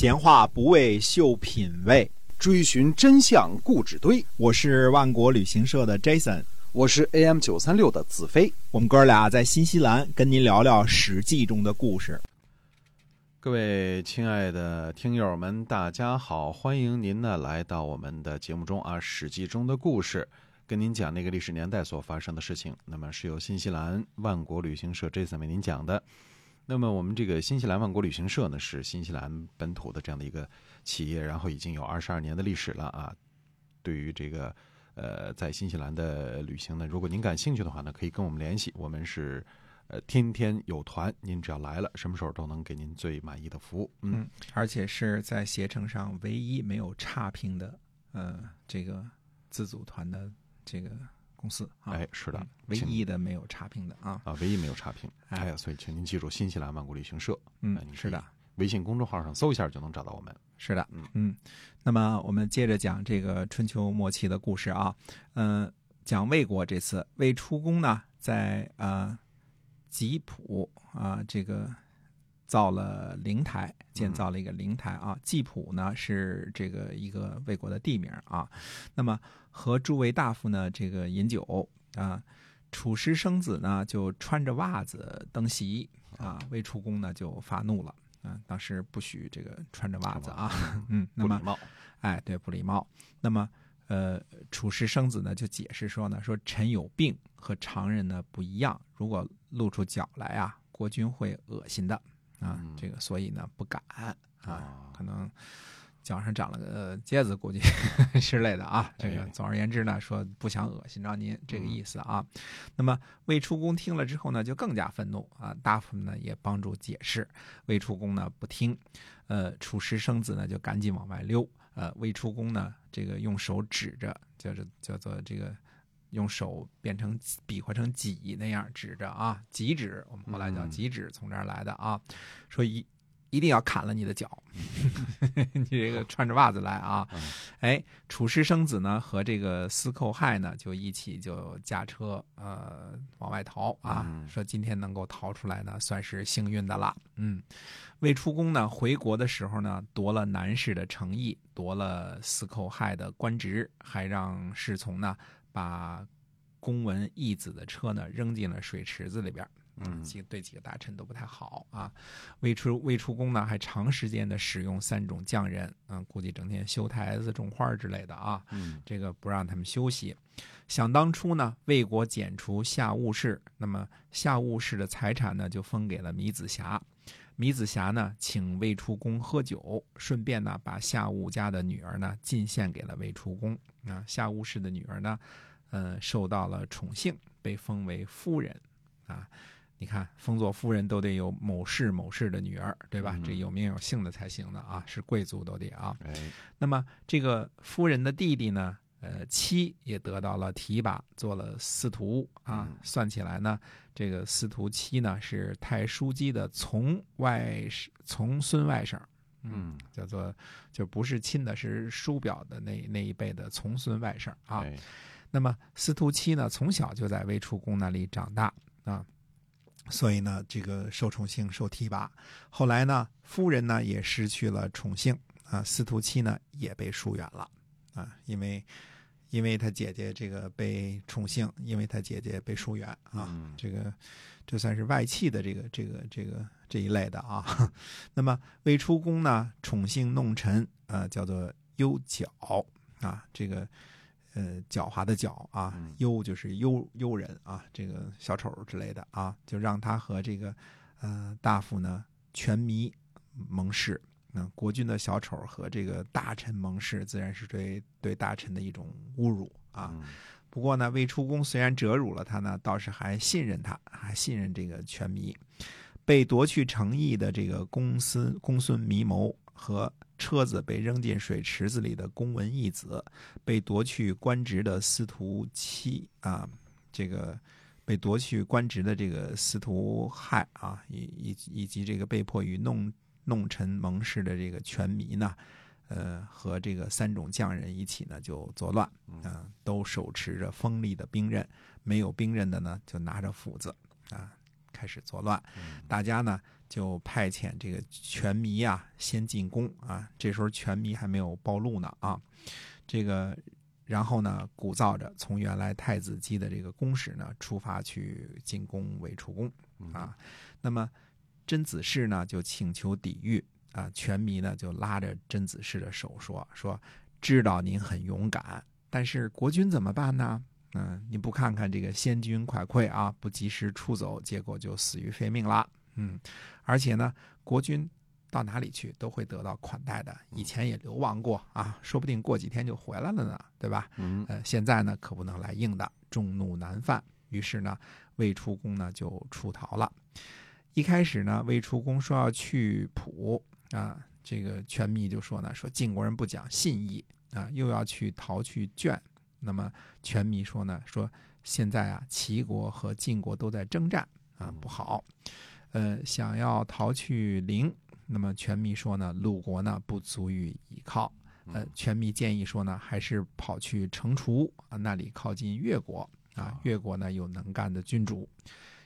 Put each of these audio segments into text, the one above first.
闲话不为秀品味，追寻真相故纸堆。我是万国旅行社的 Jason，我是 AM 九三六的子飞。我们哥俩在新西兰跟您聊聊《史记》中的故事。各位亲爱的听友们，大家好！欢迎您呢来到我们的节目中啊，《史记》中的故事，跟您讲那个历史年代所发生的事情。那么是由新西兰万国旅行社 Jason 为您讲的。那么我们这个新西兰万国旅行社呢，是新西兰本土的这样的一个企业，然后已经有二十二年的历史了啊。对于这个呃在新西兰的旅行呢，如果您感兴趣的话呢，可以跟我们联系。我们是呃天天有团，您只要来了，什么时候都能给您最满意的服务。嗯，而且是在携程上唯一没有差评的呃这个自组团的这个。公司哎，是的，唯一的没有差评的啊啊，唯一没有差评。哎呀，所以请您记住，新西兰万国旅行社。嗯，是的，微信公众号上搜一下就能找到我们。是的，嗯嗯。那么我们接着讲这个春秋末期的故事啊。嗯，讲魏国这次魏出公呢，在啊吉普啊这个。造了灵台，建造了一个灵台啊。季普呢是这个一个魏国的地名啊。那么和诸位大夫呢这个饮酒啊，楚师生子呢就穿着袜子登席啊。魏出公呢就发怒了啊，当时不许这个穿着袜子啊。嗯，那么哎，对，不礼貌。那么呃，楚师生子呢就解释说呢，说臣有病，和常人呢不一样，如果露出脚来啊，国君会恶心的。啊，这个所以呢不敢啊，可能脚上长了个疖子，估计 之类的啊。这个总而言之呢，说不想恶心着您这个意思啊。那么魏出公听了之后呢，就更加愤怒啊。大夫们呢也帮助解释，魏出公呢不听，呃，楚师生子呢就赶紧往外溜。呃，魏出公呢这个用手指着，叫做叫做这个。用手变成比划成几那样指着啊，几指，我们后来叫几指，从这儿来的啊。说一一定要砍了你的脚，你这个穿着袜子来啊。哎，楚师生子呢和这个司寇亥呢就一起就驾车呃往外逃啊。说今天能够逃出来呢，算是幸运的了。嗯，未出宫呢回国的时候呢夺了南氏的诚意，夺了司寇亥的官职，还让侍从呢。把公文义子的车呢扔进了水池子里边嗯，几对几个大臣都不太好啊。魏出魏出公呢，还长时间的使用三种匠人，嗯，估计整天修台子、种花之类的啊。嗯，这个不让他们休息。想当初呢，魏国剪除夏务氏，那么夏务氏的财产呢，就分给了米子瑕。米子霞呢，请魏出公喝酒，顺便呢，把夏务家的女儿呢进献给了魏出公。啊，夏务氏的女儿呢，呃，受到了宠幸，被封为夫人。啊，你看，封作夫人都得有某氏某氏的女儿，对吧？这有名有姓的才行的啊，是贵族都得啊。那么这个夫人的弟弟呢？呃，七也得到了提拔，做了司徒啊。算起来呢，这个司徒七呢是太叔姬的从外甥、从孙外甥，嗯，叫做就不是亲的，是叔表的那那一辈的从孙外甥啊。那么司徒七呢，从小就在魏楚公那里长大啊，所以呢，这个受宠幸、受提拔。后来呢，夫人呢也失去了宠幸啊，司徒七呢也被疏远了啊，因为。因为他姐姐这个被宠幸，因为他姐姐被疏远啊，这个这算是外戚的这个这个这个这一类的啊。那么未出宫呢，宠幸弄臣，呃，叫做幽狡啊，这个呃狡猾的狡啊，幽就是幽幽人啊，这个小丑之类的啊，就让他和这个呃大夫呢权迷盟誓。那国君的小丑和这个大臣盟誓，自然是对对大臣的一种侮辱啊。不过呢，魏出公虽然折辱了他呢，倒是还信任他，还信任这个权弥。被夺去诚意的这个公孙公孙弥谋和车子被扔进水池子里的公文义子，被夺去官职的司徒七啊，这个被夺去官职的这个司徒亥啊，以以以及这个被迫与弄。弄臣盟誓的这个权迷呢，呃，和这个三种匠人一起呢，就作乱，啊，都手持着锋利的兵刃，没有兵刃的呢，就拿着斧子，啊，开始作乱，嗯。大家呢就派遣这个权迷啊先进宫啊，这时候权迷还没有暴露呢啊，这个然后呢鼓噪着从原来太子姬的这个宫室呢出发去进攻魏楚宫嗯。啊，那么甄子氏呢就请求抵御啊，权弥呢就拉着甄子氏的手说说知道您很勇敢，但是国君怎么办呢？嗯，你不看看这个先君快溃啊，不及时出走，结果就死于非命了。嗯，而且呢，国君到哪里去都会得到款待的，以前也流亡过啊，说不定过几天就回来了呢，对吧？嗯呃，现在呢可不能来硬的，众怒难犯。于是呢，魏出宫呢就出逃了。一开始呢，魏出公说要去蒲啊，这个权密就说呢，说晋国人不讲信义啊，又要去逃去卷。那么权密说呢，说现在啊，齐国和晋国都在征战啊，不好。呃，想要逃去陵，那么权密说呢，鲁国呢不足以依靠。呃，权密建议说呢，还是跑去成楚啊，那里靠近越国啊，越国呢有能干的君主，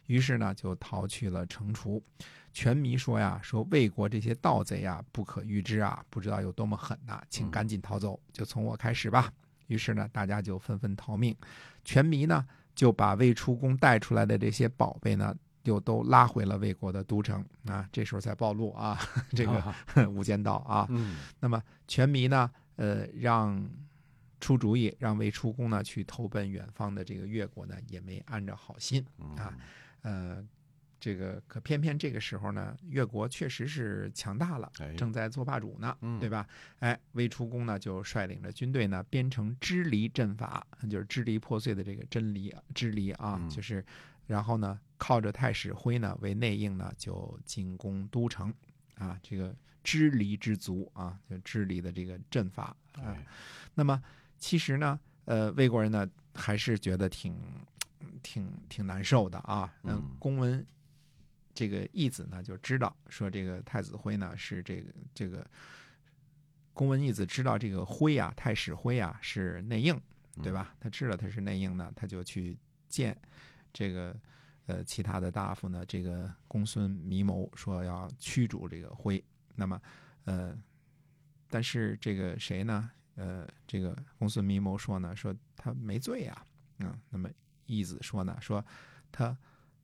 于是呢就逃去了成楚。权迷说呀，说魏国这些盗贼啊，不可预知啊，不知道有多么狠呐、请赶紧逃走，就从我开始吧。于是呢，大家就纷纷逃命。权迷呢，就把魏出宫带出来的这些宝贝呢，又都拉回了魏国的都城啊。这时候才暴露啊，这个啊 无间道啊。嗯那么权迷呢，呃，让出主意让魏出公呢去投奔远方的这个越国呢，也没安着好心嗯啊。呃，这个可偏偏这个时候呢，越国确实是强大了，哎正在做霸主呢，嗯对吧？哎，魏出公呢就率领着军队呢编成支离阵法，就是支离破碎的这个真离支离啊，嗯就是然后呢靠着太史辉呢为内应呢就进攻都城啊，这个支离之族啊，就支离的这个阵法啊。哎那么其实呢，呃，魏国人呢还是觉得挺挺挺难受的啊。那公文这个义子呢就知道说这个太子辉呢是这个这个公文义子知道这个辉啊，太史辉啊是内应，对吧？他知道他是内应呢，他就去见这个呃其他的大夫呢，这个公孙弥谋说要驱逐这个辉。那么呃，但是这个谁呢？呃，这个公孙密谋说呢，说他没罪呀、嗯，那么义子说呢，说他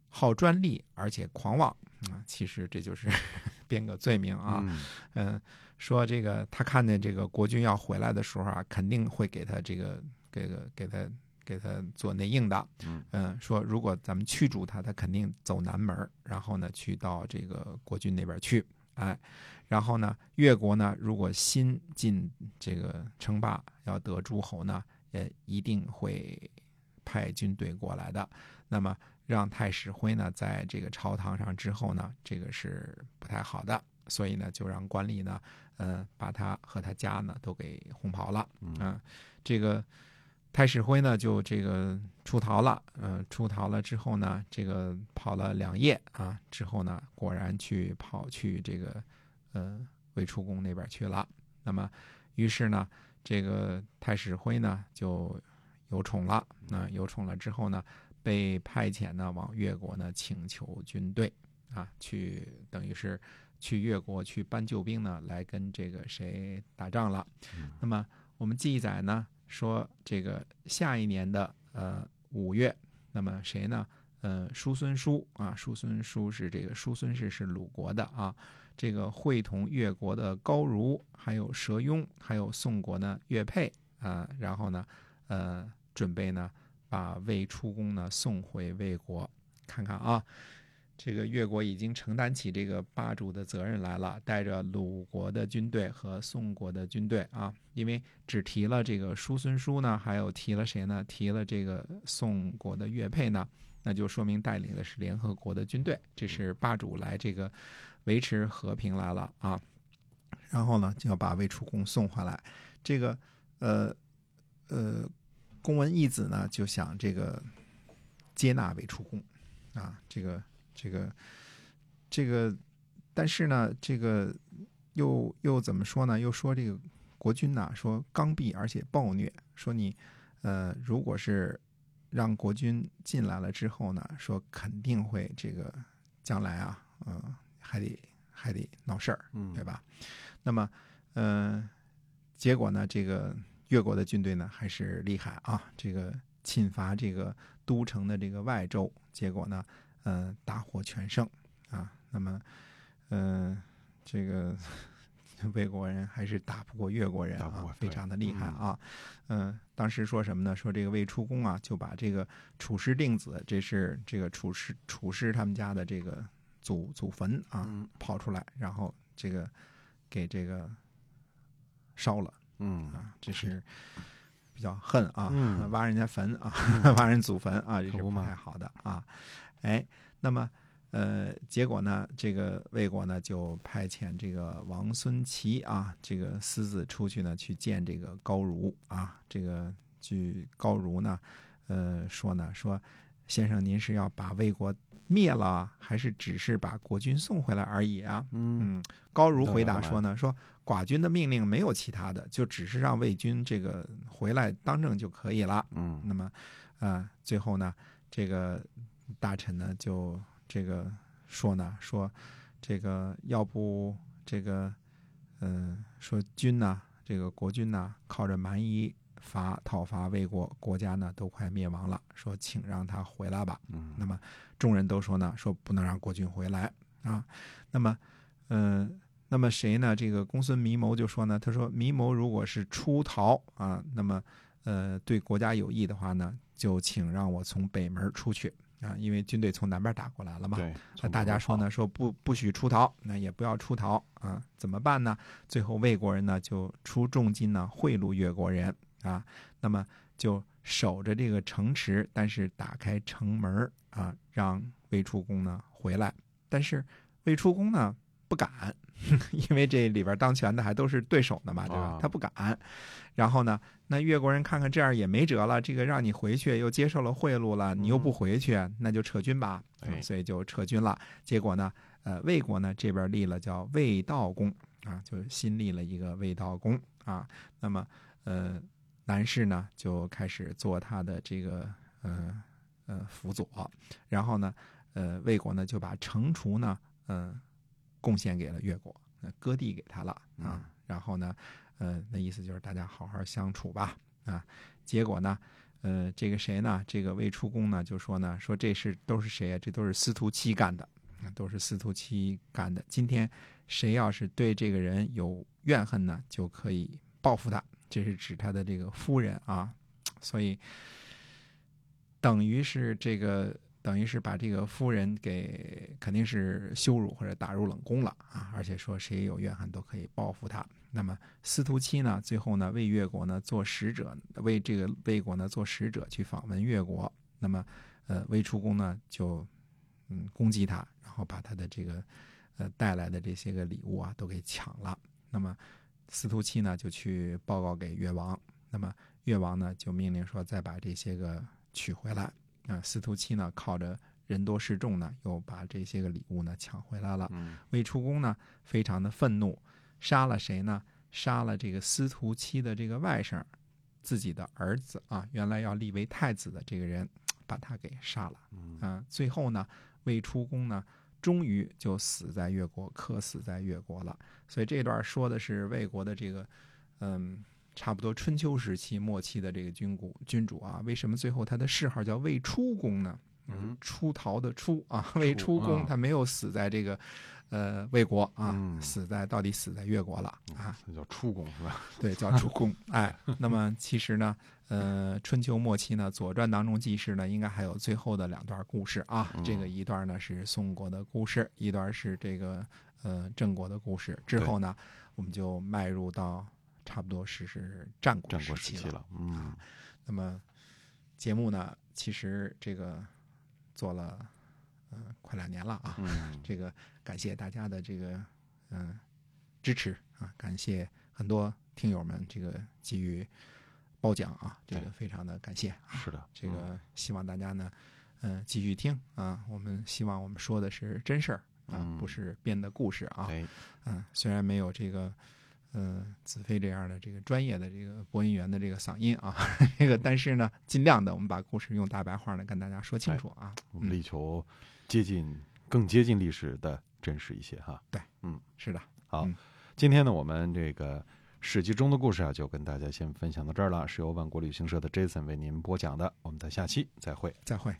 好专利，而且狂妄啊、其实这就是 编个罪名啊。嗯嗯，说这个他看见这个国君要回来的时候啊，肯定会给他这个给个给他给他做内应的。嗯说如果咱们驱逐他，他肯定走南门儿，然后呢去到这个国君那边去，哎，然后呢越国呢如果新晋这个称霸要得诸侯呢，也一定会派军队过来的。那么让太史辉呢在这个朝堂上之后呢，这个是不太好的，所以呢就让官吏呢，呃，把他和他家呢都给轰跑了。嗯这个太史辉呢就这个出逃了，嗯、出逃了之后呢，这个跑了两夜啊，之后呢，果然去跑去这个呃魏出宫那边去了。那么，于是呢，这个太史辉呢就有宠了，那、有宠了之后呢，被派遣呢往越国呢请求军队啊，去等于是去越国去搬救兵呢，来跟这个谁打仗了。那么我们记载呢说，这个下一年的呃五月，那么谁呢？呃，叔孙叔啊，叔孙叔是这个叔孙氏是鲁国的啊，这个会同越国的高如，还有佘庸，还有宋国呢乐佩啊，然后呢，呃，准备呢把魏出公呢送回魏国，看看啊，这个越国已经承担起这个霸主的责任来了，带着鲁国的军队和宋国的军队啊，因为只提了这个叔孙叔呢，还有提了谁呢？提了这个宋国的乐佩呢，那就说明带领的是联合国的军队，这是霸主来这个维持和平来了啊。然后呢，就要把魏出公送回来。这个呃呃，公文义子呢就想这个接纳魏出公啊，这个这个这个，但是呢，这个又又怎么说呢？又说这个国君呐，说刚愎而且暴虐，说你呃，如果是让国君进来了之后呢，说肯定会这个将来啊，嗯、还得还得闹事儿，嗯对吧？那么，呃，结果呢，这个越国的军队呢还是厉害啊，这个侵伐这个都城的这个外州，结果呢，呃，大获全胜啊。那么，嗯、这个魏国人还是打不过越国人啊非常的厉害啊。嗯、当时说什么呢？说这个魏出公啊，就把这个楚师定子，这是这个楚师楚师他们家的这个祖祖坟啊，嗯刨出来，然后这个给这个烧了嗯啊，这是比较恨啊，嗯挖人家坟啊，挖人祖坟啊，这是不太好的啊。哎，那么呃，结果呢，这个魏国呢就派遣这个王孙齐啊，这个私自出去呢去见这个高儒啊，这个据高儒呢，呃说呢说，先生您是要把魏国灭了，还是只是把国君送回来而已啊？嗯嗯，高如回答说呢，说寡君的命令没有其他的，就只是让魏军这个回来当政就可以了。嗯那么，呃，最后呢，这个大臣呢就这个说呢，说这个要不这个，嗯、说军呢，这个国军呢，靠着蛮夷伐讨伐魏国，国家呢都快灭亡了，说请让他回来吧。嗯那么众人都说呢，说不能让国君回来啊。那么，嗯、那么谁呢？这个公孙弥谋就说呢，他说弥谋如果是出逃啊，那么呃对国家有益的话呢，就请让我从北门出去啊，因为军队从南边打过来了嘛。那大家说呢，说不不许出逃，那也不要出逃啊，怎么办呢？最后魏国人呢就出重金呢贿赂越国人啊，那么就守着这个城池，但是打开城门啊，让魏出公呢回来，但是魏出公呢不敢，因为这里边当权的还都是对手呢嘛，对吧啊？他不敢。然后呢，那越国人看看这样也没辙了，这个让你回去又接受了贿赂了，你又不回去，那就撤军吧。所以就撤军了。结果呢，呃，魏国呢这边立了叫魏道公啊，就新立了一个魏道公啊。那么呃，南氏呢就开始做他的这个呃呃辅佐，然后呢，呃，魏国呢就把城除呢嗯、呃贡献给了越国，那割地给他了啊。然后呢，呃，那意思就是大家好好相处吧啊。结果呢，呃，这个谁呢？这个魏出公呢就说呢，说这是都是谁啊？这都是司徒七干的，啊都是司徒七干的。今天谁要是对这个人有怨恨呢，就可以报复他。这是指他的这个夫人啊，所以等于是这个。等于是把这个夫人给肯定是羞辱或者打入冷宫了啊，而且说谁有怨恨都可以报复他。那么司徒七呢，最后呢为越国呢做使者，为这个魏国呢做使者去访问越国。那么呃魏出公呢就嗯攻击他，然后把他的这个呃带来的这些个礼物啊都给抢了。那么司徒七呢就去报告给越王，那么越王呢就命令说再把这些个取回来。啊，司徒七呢靠着人多势众呢，又把这些个礼物呢抢回来了。嗯魏出公呢非常的愤怒，杀了谁呢？杀了这个司徒七的这个外甥，自己的儿子啊，原来要立为太子的这个人，把他给杀了。嗯啊，最后呢，魏出公呢，终于就死在越国，客死在越国了。所以这段说的是魏国的这个，嗯，差不多春秋时期末期的这个君主君主啊，为什么最后他的谥号叫魏出公呢？嗯，出逃的出啊，魏出公啊他没有死在这个呃魏国啊，嗯死在到底死在越国了啊，那叫出公是吧？对，叫出公。哎，那么其实呢，呃，春秋末期呢，《左传》当中记事呢，应该还有最后的两段故事啊。嗯这个一段呢是宋国的故事，一段是这个呃郑国的故事。之后呢，我们就迈入到差不多是是战国战国时期了，嗯那么节目呢，其实这个做了呃快两年了啊。嗯，这个感谢大家的这个嗯、呃支持啊，感谢很多听友们这个给予褒奖啊，这个非常的感谢啊。是的，这个希望大家呢，嗯，继续听啊。我们希望我们说的是真事儿啊，嗯不是编的故事啊。哎，嗯，虽然没有这个呃子飞这样的这个专业的这个播音员的这个嗓音啊，这个但是呢，尽量的我们把故事用大白话呢跟大家说清楚啊。我们嗯力求接近更接近历史的真实一些哈。对，嗯是的，好，嗯今天呢，我们这个史记中的故事啊，就跟大家先分享到这儿了，是由万国旅行社的 Jason 为您播讲的，我们在下期再会。再会。